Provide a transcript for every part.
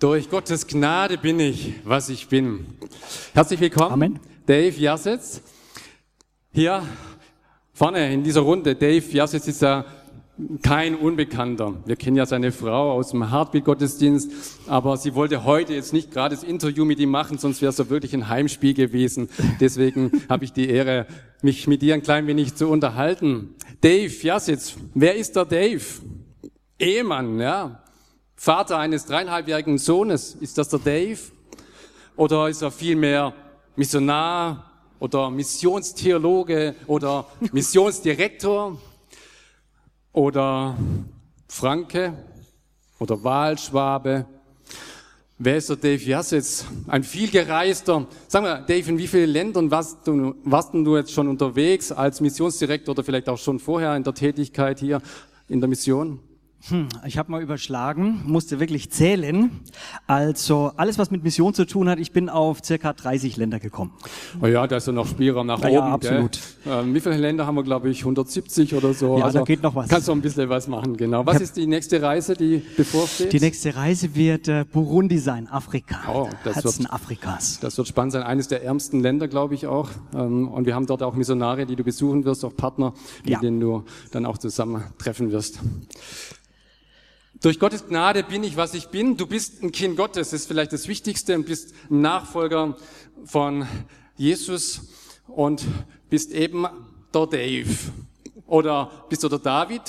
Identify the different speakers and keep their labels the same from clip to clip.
Speaker 1: Durch Gottes Gnade bin ich, was ich bin. Herzlich willkommen,
Speaker 2: Amen.
Speaker 1: Dave Jassetz. Hier vorne in dieser Runde, Dave Jassetz ist ja kein Unbekannter. Wir kennen ja seine Frau aus dem Heartbeat-Gottesdienst, aber sie wollte heute jetzt nicht gerade das Interview mit ihm machen, sonst wäre es ja wirklich ein Heimspiel gewesen. Deswegen habe ich die Ehre, mich mit dir ein klein wenig zu unterhalten. Dave Jassetz, wer ist der Dave? Ehemann, ja. Vater eines dreieinhalbjährigen Sohnes. Ist das der Dave? Oder ist er vielmehr Missionar oder Missionstheologe oder Missionsdirektor oder Franke oder Wahlschwabe? Wer ist der Dave Jassetz? Ein vielgereister. Sag mal, Dave, in wie vielen Ländern warst du, warst du jetzt schon unterwegs als Missionsdirektor oder vielleicht auch schon vorher in der Tätigkeit hier in der Mission?
Speaker 2: Hm, ich habe mal überschlagen, musste wirklich zählen. Also alles, was mit Mission zu tun hat, ich bin auf circa 30 Länder gekommen.
Speaker 1: Oh ja, da ist ja noch Spielraum nach
Speaker 2: Ja,
Speaker 1: oben.
Speaker 2: ja, absolut.
Speaker 1: Ähm, wie viele Länder haben wir, glaube ich, 170 oder so?
Speaker 2: Ja, da geht noch was.
Speaker 1: Kannst du ein bisschen was machen, genau. Was ist die nächste Reise, die bevorsteht?
Speaker 2: Die nächste Reise wird äh, Burundi sein, Afrika.
Speaker 1: Oh, das
Speaker 2: Herzen
Speaker 1: wird-
Speaker 2: Afrikas.
Speaker 1: das wird spannend sein. Eines der ärmsten Länder, glaube ich auch. Ähm, Und wir haben dort auch Missionare, die du besuchen wirst, auch Partner, mit
Speaker 2: Ja.
Speaker 1: denen du dann auch zusammen treffen wirst. Durch Gottes Gnade bin ich, was ich bin. Du bist ein Kind Gottes, das ist vielleicht das Wichtigste und bist ein Nachfolger von Jesus und bist eben der Dave. Oder bist du der David?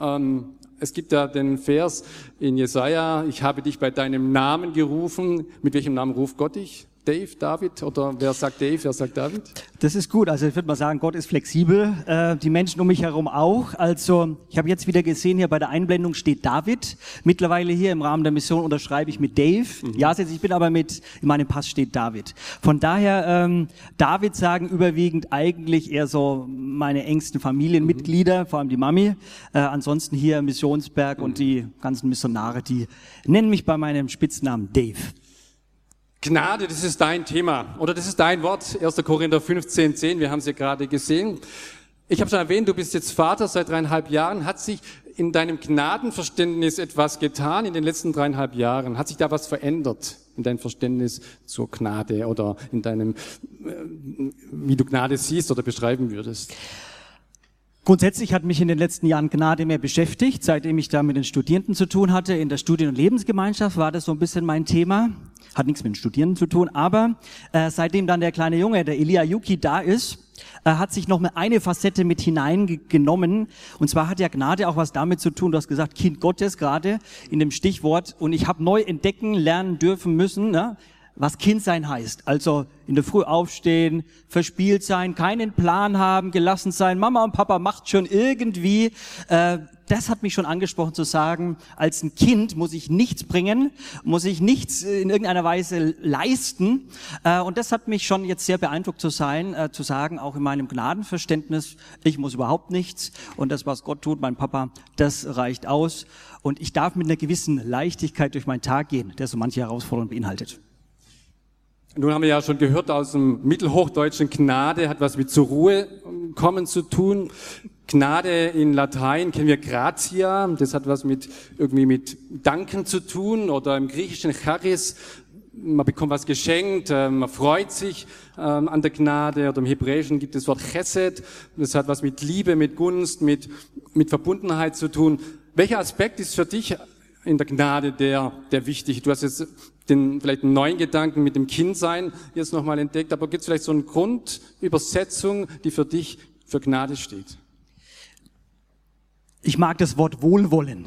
Speaker 1: Ähm, es gibt ja den Vers in Jesaja, ich habe dich bei deinem Namen gerufen. Mit welchem Namen ruft Gott dich? Dave, David? Oder wer sagt Dave, wer sagt David?
Speaker 2: Das ist gut. Also ich würde mal sagen, Gott ist flexibel. Äh, die Menschen um mich herum auch. Also ich habe jetzt wieder gesehen, hier bei der Einblendung steht David. Mittlerweile hier im Rahmen der Mission unterschreibe ich mit Dave. Ja, jetzt, ich bin aber mit, in meinem Pass steht David. Von daher, ähm, David sagen überwiegend eigentlich eher so meine engsten Familienmitglieder, vor allem die Mami. Äh, ansonsten hier Missionsberg und die ganzen Missionare, die nennen mich bei meinem Spitznamen Dave.
Speaker 1: Gnade, das ist dein Thema oder das ist dein Wort. 1. Korinther 15, 10, wir haben es ja gerade gesehen. Ich habe schon erwähnt, du bist jetzt Vater seit dreieinhalb Jahren. Hat sich in deinem Gnadenverständnis etwas getan in den letzten dreieinhalb Jahren? Hat sich da was verändert in deinem Verständnis zur Gnade oder in deinem, äh, wie du Gnade siehst oder beschreiben würdest?
Speaker 2: Grundsätzlich hat mich in den letzten Jahren Gnade mehr beschäftigt. Seitdem ich da mit den Studierenden zu tun hatte, in der Studien- und Lebensgemeinschaft, war das so ein bisschen mein Thema. Hat nichts mit den Studierenden zu tun, aber äh, seitdem dann der kleine Junge, der Elia Yuki, da ist, äh, hat sich noch mal eine Facette mit hineingenommen. Und zwar hat ja Gnade auch was damit zu tun, du hast gesagt, Kind Gottes gerade in dem Stichwort. Und ich habe neu entdecken, lernen dürfen müssen, ne? Was Kindsein heißt. Also in der Früh aufstehen, verspielt sein, keinen Plan haben, gelassen sein. Mama und Papa macht schon irgendwie. Äh, das hat mich schon angesprochen zu sagen, als ein Kind muss ich nichts bringen, muss ich nichts äh, in irgendeiner Weise leisten. Äh, und das hat mich schon jetzt sehr beeindruckt zu sein, äh, zu sagen, auch in meinem Gnadenverständnis, ich muss überhaupt nichts. Und das, was Gott tut, mein Papa, das reicht aus. Und ich darf mit einer gewissen Leichtigkeit durch meinen Tag gehen, der so manche Herausforderungen beinhaltet.
Speaker 1: Nun haben wir ja schon gehört aus dem Mittelhochdeutschen Gnade hat was mit zur Ruhe kommen zu tun. Gnade in Latein kennen wir gratia, das hat was mit irgendwie mit Danken zu tun oder im Griechischen charis, man bekommt was geschenkt, äh, man freut sich ähm, an der Gnade oder im Hebräischen gibt es das Wort chesed, das hat was mit Liebe, mit Gunst, mit, mit Verbundenheit zu tun. Welcher Aspekt ist für dich in der Gnade der, der wichtig? Du hast jetzt den, vielleicht einen neuen Gedanken mit dem Kindsein jetzt nochmal entdeckt, aber gibt es vielleicht so eine Grundübersetzung, die für dich für Gnade steht?
Speaker 2: Ich mag das Wort Wohlwollen.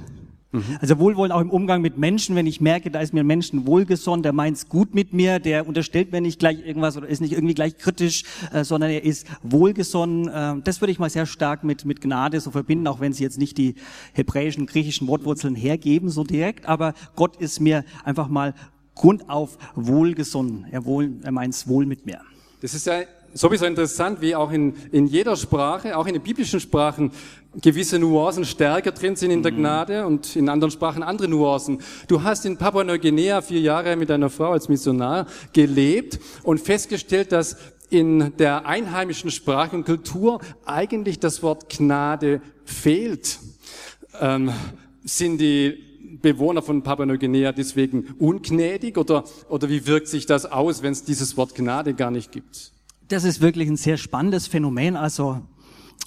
Speaker 2: Also Wohlwollen auch im Umgang mit Menschen, wenn ich merke, da ist mir ein Menschen wohlgesonnen, der meint's gut mit mir, der unterstellt mir nicht gleich irgendwas oder ist nicht irgendwie gleich kritisch, äh, sondern er ist wohlgesonnen. Äh, das würde ich mal sehr stark mit, mit Gnade so verbinden, auch wenn sie jetzt nicht die hebräischen, griechischen Wortwurzeln hergeben so direkt, aber Gott ist mir einfach mal grundauf wohlgesonnen. Er, wohl, er meint's wohl mit mir.
Speaker 1: Das ist ja sowieso interessant, wie auch in, in jeder Sprache, auch in den biblischen Sprachen, gewisse Nuancen stärker drin sind in der mhm. Gnade und in anderen Sprachen andere Nuancen. Du hast in Papua-Neuguinea vier Jahre mit einer Frau als Missionar gelebt und festgestellt, dass in der einheimischen Sprache und Kultur eigentlich das Wort Gnade fehlt. Ähm, sind die Bewohner von Papua-Neuguinea deswegen ungnädig oder, oder wie wirkt sich das aus, wenn es dieses Wort Gnade gar nicht gibt?
Speaker 2: Das ist wirklich ein sehr spannendes Phänomen. Also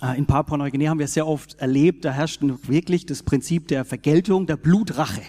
Speaker 2: äh, in Papua-Neuguinea haben wir sehr oft erlebt, da herrscht wirklich das Prinzip der Vergeltung, der Blutrache.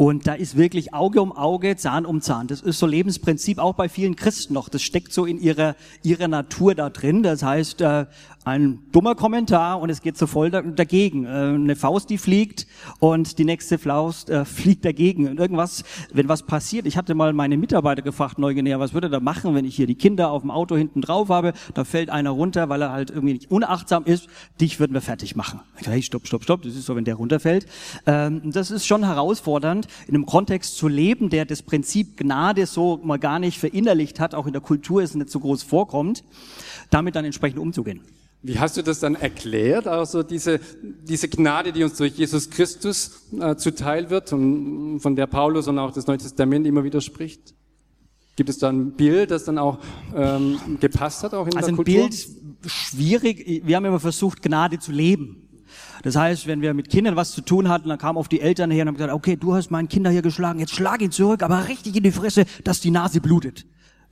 Speaker 2: Und da ist wirklich Auge um Auge, Zahn um Zahn. Das ist so Lebensprinzip auch bei vielen Christen noch. Das steckt so in ihrer, ihrer Natur da drin. Das heißt, äh, ein dummer Kommentar und es geht so voll dagegen. Äh, eine Faust, die fliegt und die nächste Faust äh, fliegt dagegen. Und irgendwas, wenn was passiert, ich hatte mal meine Mitarbeiter gefragt, Neuguinea, was würde er machen, wenn ich hier die Kinder auf dem Auto hinten drauf habe, da fällt einer runter, weil er halt irgendwie nicht unachtsam ist, dich würden wir fertig machen. Hey, stopp, stopp, stopp, das ist so, wenn der runterfällt. Ähm, das ist schon herausfordernd, in einem Kontext zu leben, der das Prinzip Gnade so mal gar nicht verinnerlicht hat, auch in der Kultur es nicht so groß vorkommt, damit dann entsprechend umzugehen.
Speaker 1: Wie hast du das dann erklärt? Also diese, diese Gnade, die uns durch Jesus Christus äh, zuteil wird und von der Paulus und auch das Neue Testament immer wieder spricht? Gibt es da ein Bild, das dann auch ähm, gepasst hat, auch in
Speaker 2: also
Speaker 1: der
Speaker 2: Kultur? Also ein Bild, schwierig. Wir haben immer versucht, Gnade zu leben. Das heißt, wenn wir mit Kindern was zu tun hatten, dann kamen auf die Eltern her und haben gesagt, okay, du hast meinen Kinder hier geschlagen, jetzt schlag ihn zurück, aber richtig in die Fresse, dass die Nase blutet.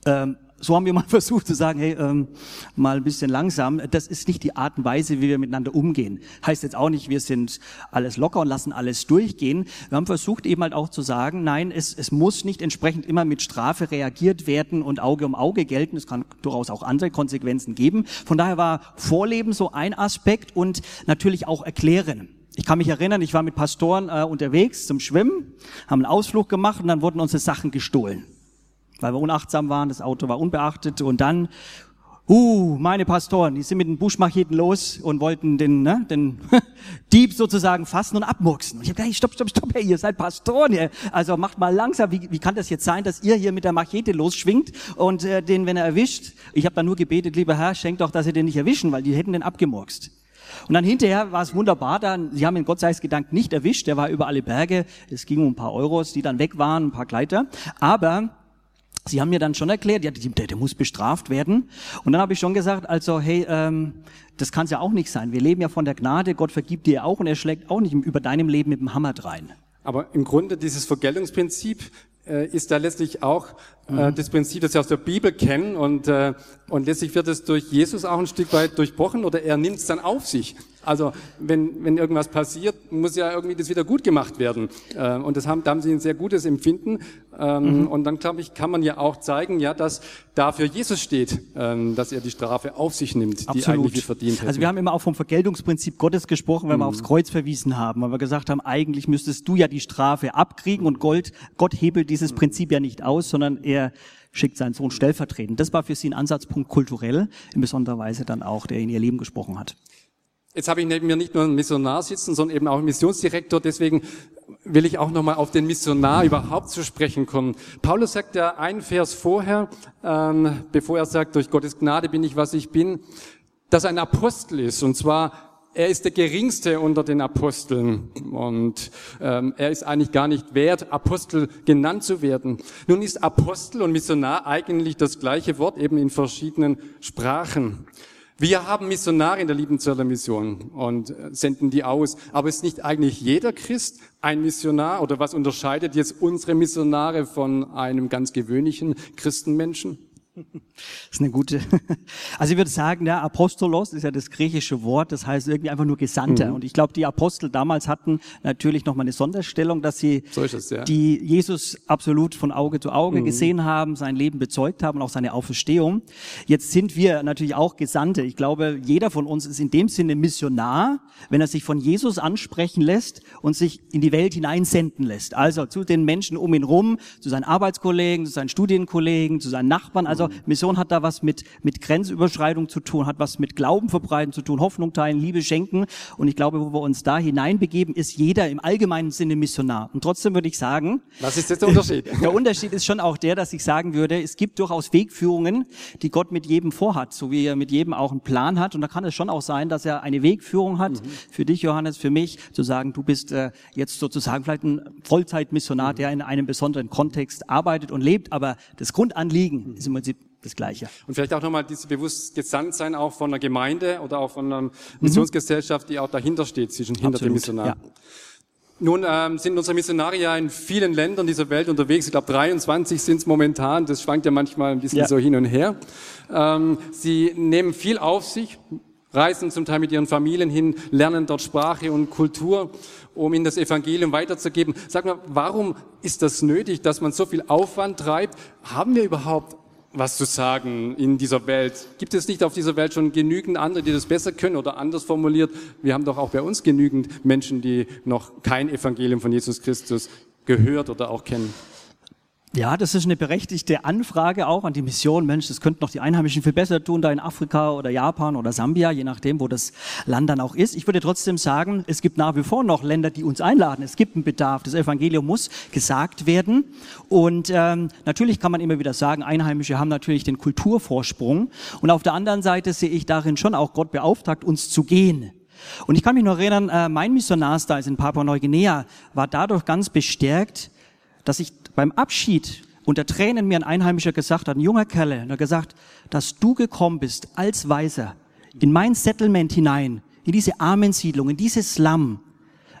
Speaker 2: Ähm, so haben wir mal versucht zu sagen, hey, ähm, mal ein bisschen langsam. Das ist nicht die Art und Weise, wie wir miteinander umgehen. Heißt jetzt auch nicht, wir sind alles locker und lassen alles durchgehen. Wir haben versucht eben halt auch zu sagen, nein, es, es muss nicht entsprechend immer mit Strafe reagiert werden und Auge um Auge gelten. Es kann durchaus auch andere Konsequenzen geben. Von daher war Vorleben so ein Aspekt und natürlich auch erklären. Ich kann mich erinnern, ich war mit Pastoren äh, unterwegs zum Schwimmen, haben einen Ausflug gemacht und dann wurden unsere Sachen gestohlen weil wir unachtsam waren, das Auto war unbeachtet und dann, uh, meine Pastoren, die sind mit den Buschmacheten los und wollten den, ne, den Dieb sozusagen fassen und abmurksen. Und ich habe gesagt, hey, stopp, stopp, stopp, hey, ihr seid Pastoren, ihr. also macht mal langsam, wie, wie kann das jetzt sein, dass ihr hier mit der Machete losschwingt und äh, den, wenn er erwischt, ich habe dann nur gebetet, lieber Herr, schenkt doch, dass sie den nicht erwischen, weil die hätten den abgemurkst. Und dann hinterher war es wunderbar, dann, sie haben ihn Gott sei Dank nicht erwischt, der war über alle Berge, es ging um ein paar Euros, die dann weg waren, ein paar Gleiter, aber Sie haben mir dann schon erklärt, ja, der, der muss bestraft werden. Und dann habe ich schon gesagt, also hey, ähm, das kann es ja auch nicht sein. Wir leben ja von der Gnade, Gott vergibt dir auch und er schlägt auch nicht über deinem Leben mit dem Hammer drein.
Speaker 1: Aber im Grunde dieses Vergeltungsprinzip äh, ist da letztlich auch äh, mhm. das Prinzip, das wir aus der Bibel kennen und, äh, und letztlich wird es durch Jesus auch ein Stück weit durchbrochen oder er nimmt es dann auf sich. Also wenn, wenn irgendwas passiert, muss ja irgendwie das wieder gut gemacht werden. Äh, und das haben, da haben sie ein sehr gutes Empfinden. Ähm, mhm. Und dann, glaube ich, kann man ja auch zeigen, ja, dass dafür Jesus steht, ähm, dass er die Strafe auf sich nimmt,
Speaker 2: Absolut. die eigentlich verdient hätte. Also wir haben immer auch vom Vergeltungsprinzip Gottes gesprochen, wenn mhm. wir aufs Kreuz verwiesen haben, weil wir gesagt haben, eigentlich müsstest du ja die Strafe abkriegen und Gold, Gott hebelt dieses. Prinzip ja nicht aus, sondern er schickt seinen Sohn stellvertretend. Das war für sie ein Ansatzpunkt kulturell, in besonderer Weise dann auch, der in ihr Leben gesprochen hat.
Speaker 1: Jetzt habe ich neben mir nicht nur einen Missionar sitzen, sondern eben auch einen Missionsdirektor. Deswegen will ich auch nochmal auf den Missionar überhaupt zu sprechen kommen. Paulus sagt ja einen Vers vorher, ähm, bevor er sagt, durch Gottes Gnade bin ich, was ich bin, dass er ein Apostel ist. Und zwar, er ist der geringste unter den Aposteln. Und ähm, er ist eigentlich gar nicht wert, Apostel genannt zu werden. Nun ist Apostel und Missionar eigentlich das gleiche Wort, eben in verschiedenen Sprachen. Wir haben Missionare in der Liebenzeller Mission und äh, senden die aus. Aber ist nicht eigentlich jeder Christ ein Missionar? Oder was unterscheidet jetzt unsere Missionare von einem ganz gewöhnlichen Christenmenschen?
Speaker 2: Das ist eine gute. Also ich würde sagen, der Apostolos ist ja das griechische Wort, das heißt irgendwie einfach nur Gesandter. Mhm. Und ich glaube, die Apostel damals hatten natürlich nochmal eine Sonderstellung, dass sie so es, ja. die Jesus absolut von Auge zu Auge mhm. gesehen haben, sein Leben bezeugt haben und auch seine Auferstehung. Jetzt sind wir natürlich auch Gesandte. Ich glaube, jeder von uns ist in dem Sinne Missionar, wenn er sich von Jesus ansprechen lässt und sich in die Welt hineinsenden lässt. Also zu den Menschen um ihn rum, zu seinen Arbeitskollegen, zu seinen Studienkollegen, zu seinen Nachbarn. Also Mission hat da was mit, mit Grenzüberschreitung zu tun, hat was mit Glauben verbreiten zu tun, Hoffnung teilen, Liebe schenken. Und ich glaube, wo wir uns da hineinbegeben, ist jeder im allgemeinen Sinne Missionar. Und trotzdem würde ich sagen,
Speaker 1: was ist jetzt der Unterschied?
Speaker 2: der Unterschied ist schon auch der, dass ich sagen würde, es gibt durchaus Wegführungen, die Gott mit jedem vorhat, so wie er mit jedem auch einen Plan hat. Und da kann es schon auch sein, dass er eine Wegführung hat, mhm. für dich, Johannes, für mich, zu sagen, du bist äh, jetzt sozusagen vielleicht ein Vollzeitmissionar, mhm. der in einem besonderen Kontext arbeitet und lebt. Aber das Grundanliegen mhm. ist im Prinzip das Gleiche.
Speaker 1: Und vielleicht auch nochmal dieses bewusst gesandt sein, auch von einer Gemeinde oder auch von einer. Missionsgesellschaft, die auch dahinter steht, zwischen hinter den Missionaren. Ja. Nun ähm, sind unsere Missionare ja in vielen Ländern dieser Welt unterwegs. Ich glaube, 23 sind es momentan. Das schwankt ja manchmal ein bisschen ja. so hin und her. Ähm, sie nehmen viel auf sich, reisen zum Teil mit ihren Familien hin, lernen dort Sprache und Kultur, um ihnen das Evangelium weiterzugeben. Sag mal, warum ist das nötig, dass man so viel Aufwand treibt? Haben wir überhaupt was zu sagen in dieser Welt. Gibt es nicht auf dieser Welt schon genügend andere, die das besser können oder anders formuliert? Wir haben doch auch bei uns genügend Menschen, die noch kein Evangelium von Jesus Christus gehört oder auch kennen.
Speaker 2: Ja, das ist eine berechtigte Anfrage auch an die Mission. Mensch, das könnten noch die Einheimischen viel besser tun, da in Afrika oder Japan oder Sambia, je nachdem, wo das Land dann auch ist. Ich würde trotzdem sagen, es gibt nach wie vor noch Länder, die uns einladen. Es gibt einen Bedarf. Das Evangelium muss gesagt werden. Und ähm, natürlich kann man immer wieder sagen, Einheimische haben natürlich den Kulturvorsprung. Und auf der anderen Seite sehe ich darin schon auch Gott beauftragt, uns zu gehen. Und ich kann mich noch erinnern, äh, mein Missionarstal in Papua-Neuguinea war dadurch ganz bestärkt, dass ich beim Abschied unter Tränen mir ein Einheimischer gesagt hat, ein junger Kerl, und er gesagt, dass du gekommen bist als Weiser in mein Settlement hinein, in diese Armensiedlung, in dieses Slum,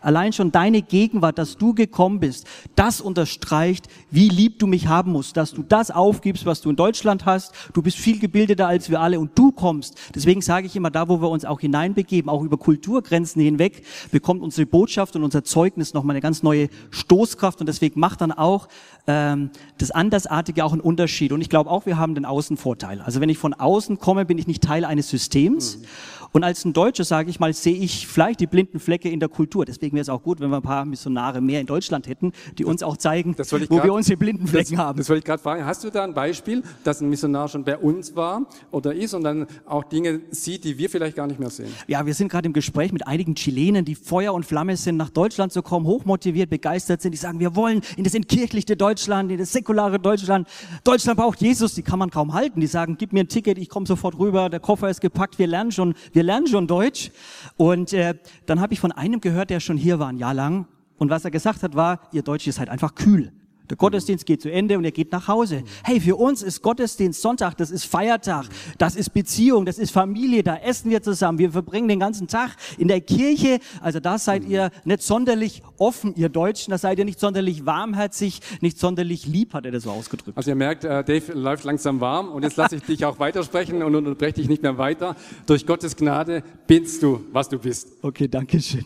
Speaker 2: Allein schon deine Gegenwart, dass du gekommen bist, das unterstreicht, wie lieb du mich haben musst, dass du das aufgibst, was du in Deutschland hast. Du bist viel gebildeter als wir alle und du kommst. Deswegen sage ich immer, da wo wir uns auch hineinbegeben, auch über Kulturgrenzen hinweg, bekommt unsere Botschaft und unser Zeugnis nochmal eine ganz neue Stoßkraft und deswegen macht dann auch ähm, das Andersartige auch einen Unterschied. Und ich glaube auch, wir haben den Außenvorteil. Also wenn ich von außen komme, bin ich nicht Teil eines Systems. Mhm und als ein Deutscher, sage ich mal, sehe ich vielleicht die blinden Flecke in der Kultur. Deswegen wäre es auch gut, wenn wir ein paar Missionare mehr in Deutschland hätten, die uns auch zeigen, wo grad, wir unsere blinden Flecken
Speaker 1: das,
Speaker 2: haben.
Speaker 1: Das wollte ich gerade fragen. Hast du da ein Beispiel, dass ein Missionar schon bei uns war oder ist und dann auch Dinge sieht, die wir vielleicht gar nicht mehr sehen?
Speaker 2: Ja, wir sind gerade im Gespräch mit einigen Chilenen, die Feuer und Flamme sind, nach Deutschland zu kommen, hochmotiviert, begeistert sind. Die sagen, wir wollen in das entkirchlichte Deutschland, in das säkulare Deutschland. Deutschland braucht Jesus, die kann man kaum halten. Die sagen, gib mir ein Ticket, ich komme sofort rüber, der Koffer ist gepackt, wir lernen schon, wir lernen schon Deutsch. Deutsch. Und äh, dann habe ich von einem gehört, der schon hier war ein Jahr lang. Und was er gesagt hat, war, ihr Deutsch ist halt einfach kühl. Der Gottesdienst geht zu Ende und er geht nach Hause. Hey, für uns ist Gottesdienst Sonntag, das ist Feiertag, das ist Beziehung, das ist Familie, da essen wir zusammen, wir verbringen den ganzen Tag in der Kirche. Also da seid ihr nicht sonderlich offen, ihr Deutschen, da seid ihr nicht sonderlich warmherzig, nicht sonderlich lieb, hat er das so ausgedrückt.
Speaker 1: Also ihr merkt, äh, Dave läuft langsam warm und jetzt lasse ich dich auch weitersprechen und unterbreche dich nicht mehr weiter. Durch Gottes Gnade bist du, was du bist.
Speaker 2: Okay, danke schön.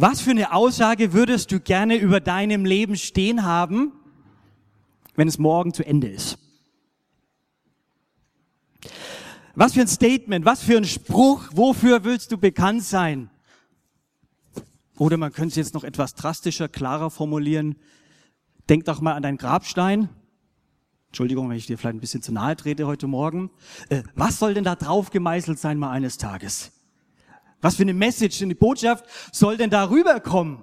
Speaker 2: Was für eine Aussage würdest du gerne über deinem Leben stehen haben, wenn es morgen zu Ende ist? Was für ein Statement, was für ein Spruch, wofür willst du bekannt sein? Oder man könnte es jetzt noch etwas drastischer, klarer formulieren. Denk doch mal an deinen Grabstein. Entschuldigung, wenn ich dir vielleicht ein bisschen zu nahe trete heute Morgen. Äh, was soll denn da drauf gemeißelt sein mal eines Tages? Was für eine Message, eine Botschaft soll denn da rüberkommen?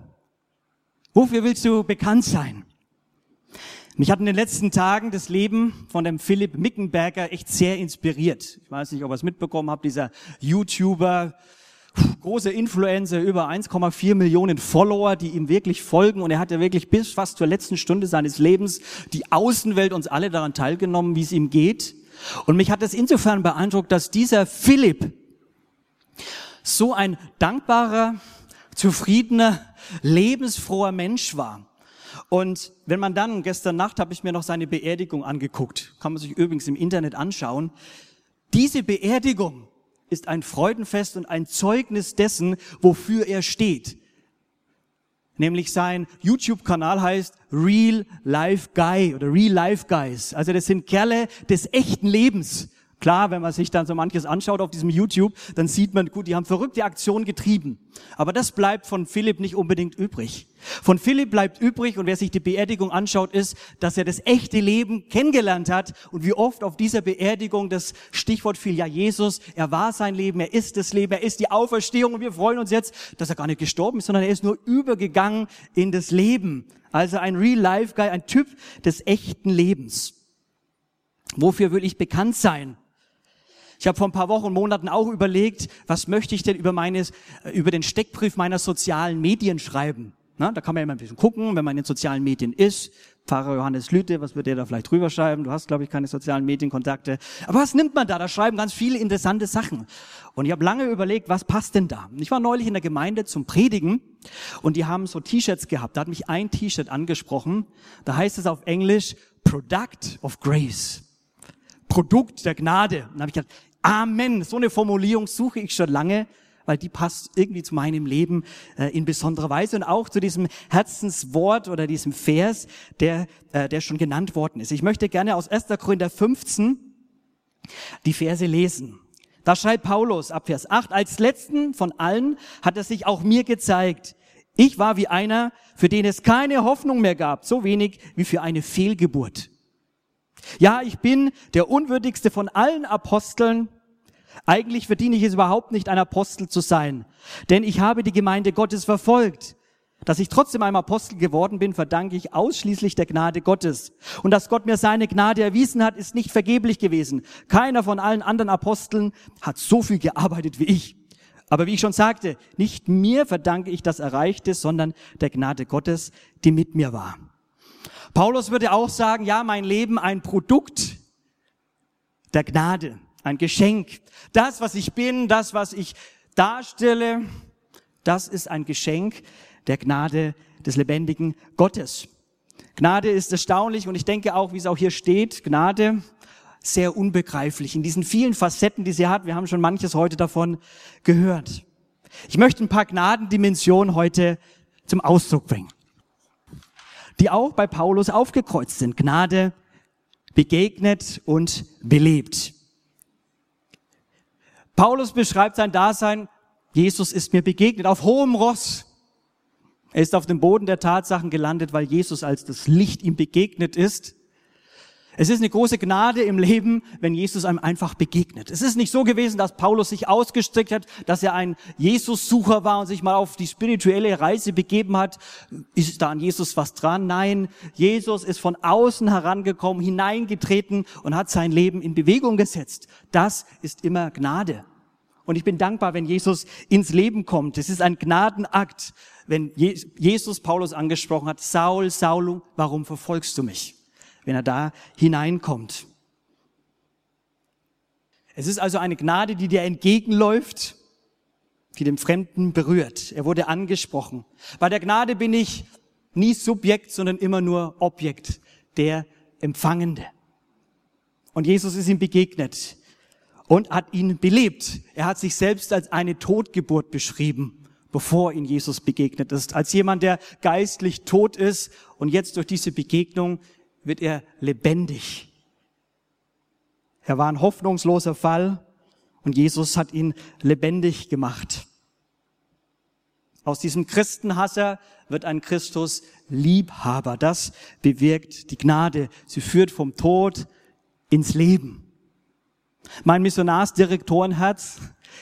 Speaker 2: Wofür willst du bekannt sein? Mich hat in den letzten Tagen das Leben von dem Philipp Mickenberger echt sehr inspiriert. Ich weiß nicht, ob ihr es mitbekommen habt, dieser YouTuber, großer Influencer, über 1,4 Millionen Follower, die ihm wirklich folgen. Und er hat ja wirklich bis fast zur letzten Stunde seines Lebens die Außenwelt uns alle daran teilgenommen, wie es ihm geht. Und mich hat es insofern beeindruckt, dass dieser Philipp so ein dankbarer, zufriedener, lebensfroher Mensch war. Und wenn man dann, gestern Nacht habe ich mir noch seine Beerdigung angeguckt, kann man sich übrigens im Internet anschauen. Diese Beerdigung ist ein Freudenfest und ein Zeugnis dessen, wofür er steht. Nämlich sein YouTube-Kanal heißt Real Life Guy oder Real Life Guys. Also das sind Kerle des echten Lebens. Klar, wenn man sich dann so manches anschaut auf diesem YouTube, dann sieht man, gut, die haben verrückte Aktionen getrieben. Aber das bleibt von Philipp nicht unbedingt übrig. Von Philipp bleibt übrig, und wer sich die Beerdigung anschaut, ist, dass er das echte Leben kennengelernt hat und wie oft auf dieser Beerdigung das Stichwort fiel, ja, Jesus, er war sein Leben, er ist das Leben, er ist die Auferstehung und wir freuen uns jetzt, dass er gar nicht gestorben ist, sondern er ist nur übergegangen in das Leben. Also ein Real-Life-Guy, ein Typ des echten Lebens. Wofür will ich bekannt sein? Ich habe vor ein paar Wochen und Monaten auch überlegt, was möchte ich denn über, meines, über den Steckbrief meiner sozialen Medien schreiben. Na, da kann man ja immer ein bisschen gucken, wenn man in den sozialen Medien ist. Pfarrer Johannes Lütte, was wird der da vielleicht drüber schreiben? Du hast, glaube ich, keine sozialen Medienkontakte. Aber was nimmt man da? Da schreiben ganz viele interessante Sachen. Und ich habe lange überlegt, was passt denn da? Ich war neulich in der Gemeinde zum Predigen und die haben so T-Shirts gehabt. Da hat mich ein T-Shirt angesprochen. Da heißt es auf Englisch Product of Grace. Produkt der Gnade. Und da habe ich gedacht, Amen. So eine Formulierung suche ich schon lange, weil die passt irgendwie zu meinem Leben äh, in besonderer Weise und auch zu diesem Herzenswort oder diesem Vers, der, äh, der schon genannt worden ist. Ich möchte gerne aus 1. Korinther 15 die Verse lesen. Da schreibt Paulus ab Vers 8, als letzten von allen hat er sich auch mir gezeigt. Ich war wie einer, für den es keine Hoffnung mehr gab, so wenig wie für eine Fehlgeburt. Ja, ich bin der unwürdigste von allen Aposteln. Eigentlich verdiene ich es überhaupt nicht, ein Apostel zu sein, denn ich habe die Gemeinde Gottes verfolgt. Dass ich trotzdem einem Apostel geworden bin, verdanke ich ausschließlich der Gnade Gottes. Und dass Gott mir seine Gnade erwiesen hat, ist nicht vergeblich gewesen. Keiner von allen anderen Aposteln hat so viel gearbeitet wie ich. Aber wie ich schon sagte, nicht mir verdanke ich das Erreichte, sondern der Gnade Gottes, die mit mir war. Paulus würde auch sagen, ja, mein Leben ein Produkt der Gnade, ein Geschenk. Das, was ich bin, das, was ich darstelle, das ist ein Geschenk der Gnade des lebendigen Gottes. Gnade ist erstaunlich und ich denke auch, wie es auch hier steht, Gnade sehr unbegreiflich in diesen vielen Facetten, die sie hat. Wir haben schon manches heute davon gehört. Ich möchte ein paar Gnadendimensionen heute zum Ausdruck bringen die auch bei Paulus aufgekreuzt sind. Gnade begegnet und belebt. Paulus beschreibt sein Dasein, Jesus ist mir begegnet auf hohem Ross. Er ist auf dem Boden der Tatsachen gelandet, weil Jesus als das Licht ihm begegnet ist. Es ist eine große Gnade im Leben, wenn Jesus einem einfach begegnet. Es ist nicht so gewesen, dass Paulus sich ausgestreckt hat, dass er ein Jesus-Sucher war und sich mal auf die spirituelle Reise begeben hat. Ist da an Jesus was dran? Nein, Jesus ist von außen herangekommen, hineingetreten und hat sein Leben in Bewegung gesetzt. Das ist immer Gnade. Und ich bin dankbar, wenn Jesus ins Leben kommt. Es ist ein Gnadenakt, wenn Jesus Paulus angesprochen hat, Saul, Saul, warum verfolgst du mich? Wenn er da hineinkommt. Es ist also eine Gnade, die dir entgegenläuft, die dem Fremden berührt. Er wurde angesprochen. Bei der Gnade bin ich nie Subjekt, sondern immer nur Objekt, der Empfangende. Und Jesus ist ihm begegnet und hat ihn belebt. Er hat sich selbst als eine Totgeburt beschrieben, bevor ihn Jesus begegnet ist. Als jemand, der geistlich tot ist und jetzt durch diese Begegnung wird er lebendig. Er war ein hoffnungsloser Fall und Jesus hat ihn lebendig gemacht. Aus diesem Christenhasser wird ein Christus Liebhaber. Das bewirkt die Gnade. Sie führt vom Tod ins Leben. Mein Missionarsdirektorenherz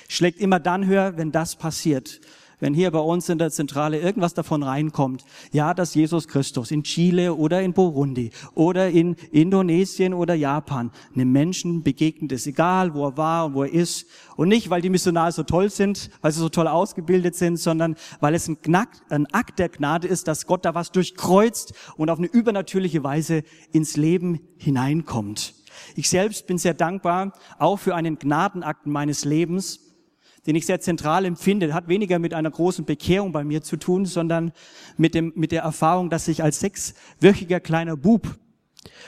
Speaker 2: schlägt immer dann höher, wenn das passiert wenn hier bei uns in der Zentrale irgendwas davon reinkommt, ja, dass Jesus Christus in Chile oder in Burundi oder in Indonesien oder Japan einem Menschen begegnet ist, egal wo er war und wo er ist. Und nicht, weil die Missionare so toll sind, weil sie so toll ausgebildet sind, sondern weil es ein, Knack, ein Akt der Gnade ist, dass Gott da was durchkreuzt und auf eine übernatürliche Weise ins Leben hineinkommt. Ich selbst bin sehr dankbar, auch für einen Gnadenakt meines Lebens, den ich sehr zentral empfinde, hat weniger mit einer großen Bekehrung bei mir zu tun, sondern mit, dem, mit der Erfahrung, dass ich als sechswöchiger kleiner Bub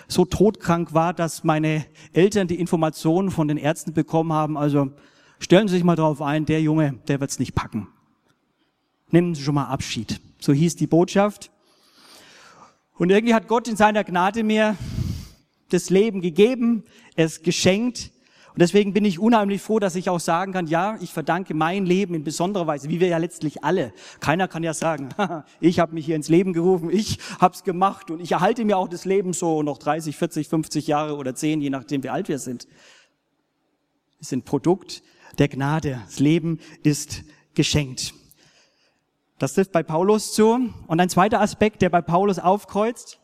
Speaker 2: so todkrank war, dass meine Eltern die Informationen von den Ärzten bekommen haben, also stellen Sie sich mal drauf ein, der Junge, der wird's nicht packen. Nehmen Sie schon mal Abschied. So hieß die Botschaft. Und irgendwie hat Gott in seiner Gnade mir das Leben gegeben, es geschenkt. Und deswegen bin ich unheimlich froh, dass ich auch sagen kann, ja, ich verdanke mein Leben in besonderer Weise, wie wir ja letztlich alle. Keiner kann ja sagen, ich habe mich hier ins Leben gerufen, ich hab's gemacht und ich erhalte mir auch das Leben so noch 30, 40, 50 Jahre oder 10, je nachdem, wie alt wir sind. Wir sind Produkt der Gnade. Das Leben ist geschenkt. Das trifft bei Paulus zu. Und ein zweiter Aspekt, der bei Paulus aufkreuzt.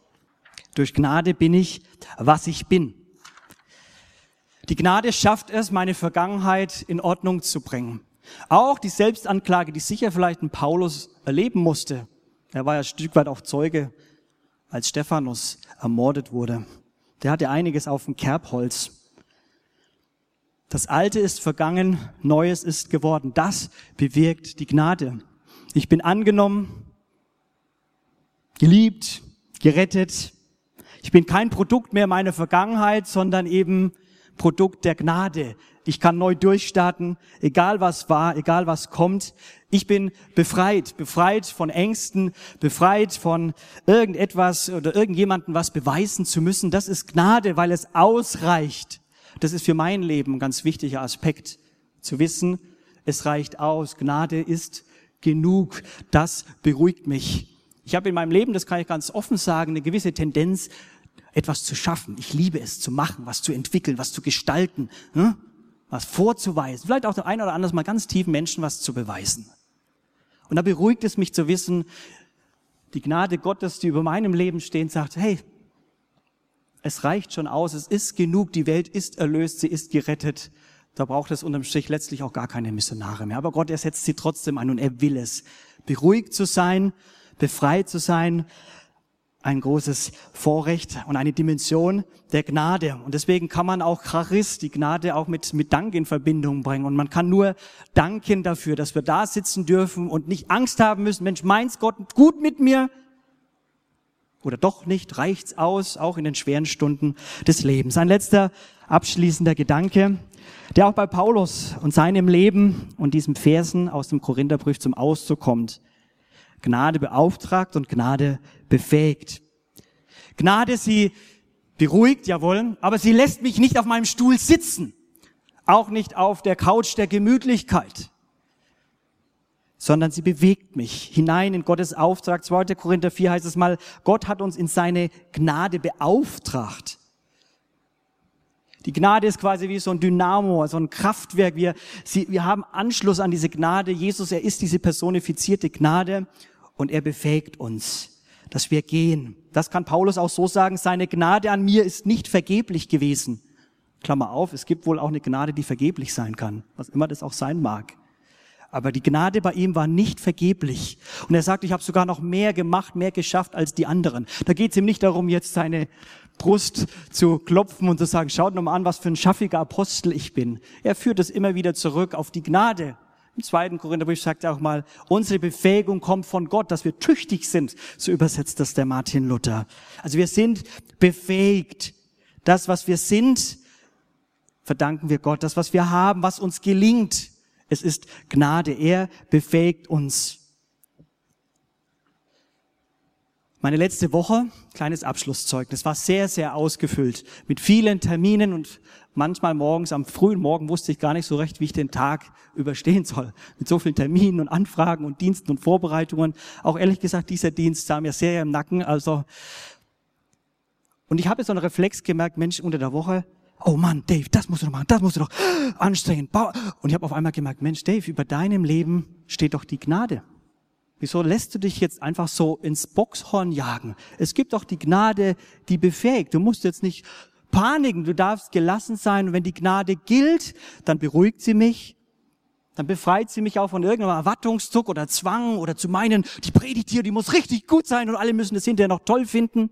Speaker 2: Durch Gnade bin ich, was ich bin. Die Gnade schafft es, meine Vergangenheit in Ordnung zu bringen. Auch die Selbstanklage, die sicher vielleicht ein Paulus erleben musste. Er war ja ein Stück weit auch Zeuge, als Stephanus ermordet wurde. Der hatte einiges auf dem Kerbholz. Das Alte ist vergangen, Neues ist geworden. Das bewirkt die Gnade. Ich bin angenommen, geliebt, gerettet. Ich bin kein Produkt mehr meiner Vergangenheit, sondern eben Produkt der Gnade. Ich kann neu durchstarten, egal was war, egal was kommt. Ich bin befreit, befreit von Ängsten, befreit von irgendetwas oder irgendjemanden was beweisen zu müssen. Das ist Gnade, weil es ausreicht. Das ist für mein Leben ein ganz wichtiger Aspekt, zu wissen, es reicht aus. Gnade ist genug. Das beruhigt mich. Ich habe in meinem Leben, das kann ich ganz offen sagen, eine gewisse Tendenz, etwas zu schaffen. Ich liebe es zu machen, was zu entwickeln, was zu gestalten, hm? was vorzuweisen. Vielleicht auch der ein oder andere mal ganz tiefen Menschen was zu beweisen. Und da beruhigt es mich zu wissen, die Gnade Gottes, die über meinem Leben steht, sagt, hey, es reicht schon aus, es ist genug, die Welt ist erlöst, sie ist gerettet. Da braucht es unterm Strich letztlich auch gar keine Missionare mehr. Aber Gott, er setzt sie trotzdem ein und er will es. Beruhigt zu sein, befreit zu sein, ein großes Vorrecht und eine Dimension der Gnade. Und deswegen kann man auch Charis, die Gnade, auch mit, mit Dank in Verbindung bringen. Und man kann nur danken dafür, dass wir da sitzen dürfen und nicht Angst haben müssen. Mensch, meint's Gott gut mit mir? Oder doch nicht? Reicht's aus? Auch in den schweren Stunden des Lebens. Ein letzter abschließender Gedanke der auch bei Paulus und seinem Leben und diesem Versen aus dem Korintherbrief zum Ausdruck kommt. Gnade beauftragt und Gnade befähigt. Gnade, sie beruhigt, jawohl, aber sie lässt mich nicht auf meinem Stuhl sitzen. Auch nicht auf der Couch der Gemütlichkeit. Sondern sie bewegt mich hinein in Gottes Auftrag. 2. Korinther 4 heißt es mal, Gott hat uns in seine Gnade beauftragt. Die Gnade ist quasi wie so ein Dynamo, so ein Kraftwerk. Wir, sie, wir haben Anschluss an diese Gnade. Jesus, er ist diese personifizierte Gnade und er befähigt uns, dass wir gehen. Das kann Paulus auch so sagen, seine Gnade an mir ist nicht vergeblich gewesen. Klammer auf, es gibt wohl auch eine Gnade, die vergeblich sein kann, was immer das auch sein mag. Aber die Gnade bei ihm war nicht vergeblich. Und er sagt, ich habe sogar noch mehr gemacht, mehr geschafft als die anderen. Da geht es ihm nicht darum, jetzt seine Brust zu klopfen und zu sagen, schaut noch mal an, was für ein schaffiger Apostel ich bin. Er führt es immer wieder zurück auf die Gnade. Im zweiten Korintherbrief sagt er auch mal, unsere Befähigung kommt von Gott, dass wir tüchtig sind. So übersetzt das der Martin Luther. Also wir sind befähigt. Das, was wir sind, verdanken wir Gott. Das, was wir haben, was uns gelingt, es ist Gnade. Er befähigt uns. Meine letzte Woche, kleines Abschlusszeugnis, war sehr, sehr ausgefüllt mit vielen Terminen und manchmal morgens am frühen Morgen wusste ich gar nicht so recht, wie ich den Tag überstehen soll. Mit so vielen Terminen und Anfragen und Diensten und Vorbereitungen. Auch ehrlich gesagt, dieser Dienst sah mir sehr im Nacken. Also, und ich habe so einen Reflex gemerkt, Mensch, unter der Woche, oh Mann, Dave, das musst du noch machen, das musst du noch anstrengend. Und ich habe auf einmal gemerkt, Mensch, Dave, über deinem Leben steht doch die Gnade. Wieso lässt du dich jetzt einfach so ins Boxhorn jagen? Es gibt doch die Gnade, die befähigt. Du musst jetzt nicht paniken, du darfst gelassen sein. Und wenn die Gnade gilt, dann beruhigt sie mich, dann befreit sie mich auch von irgendeinem Erwartungsdruck oder Zwang oder zu meinen, die Predigt hier, die muss richtig gut sein und alle müssen es hinterher noch toll finden.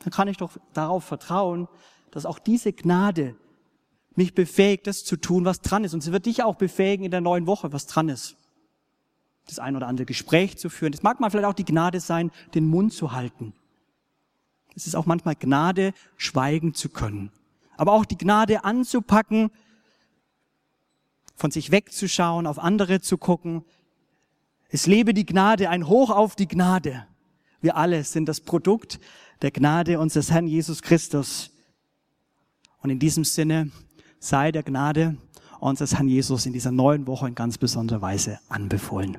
Speaker 2: Dann kann ich doch darauf vertrauen, dass auch diese Gnade mich befähigt, das zu tun, was dran ist. Und sie wird dich auch befähigen in der neuen Woche, was dran ist. Das ein oder andere Gespräch zu führen. Das mag mal vielleicht auch die Gnade sein, den Mund zu halten. Es ist auch manchmal Gnade, schweigen zu können. Aber auch die Gnade anzupacken, von sich wegzuschauen, auf andere zu gucken. Es lebe die Gnade, ein Hoch auf die Gnade. Wir alle sind das Produkt der Gnade unseres Herrn Jesus Christus. Und in diesem Sinne sei der Gnade unseres Herrn Jesus in dieser neuen Woche in ganz besonderer Weise anbefohlen.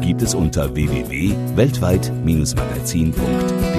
Speaker 3: gibt es unter www.weltweit-magazin.de.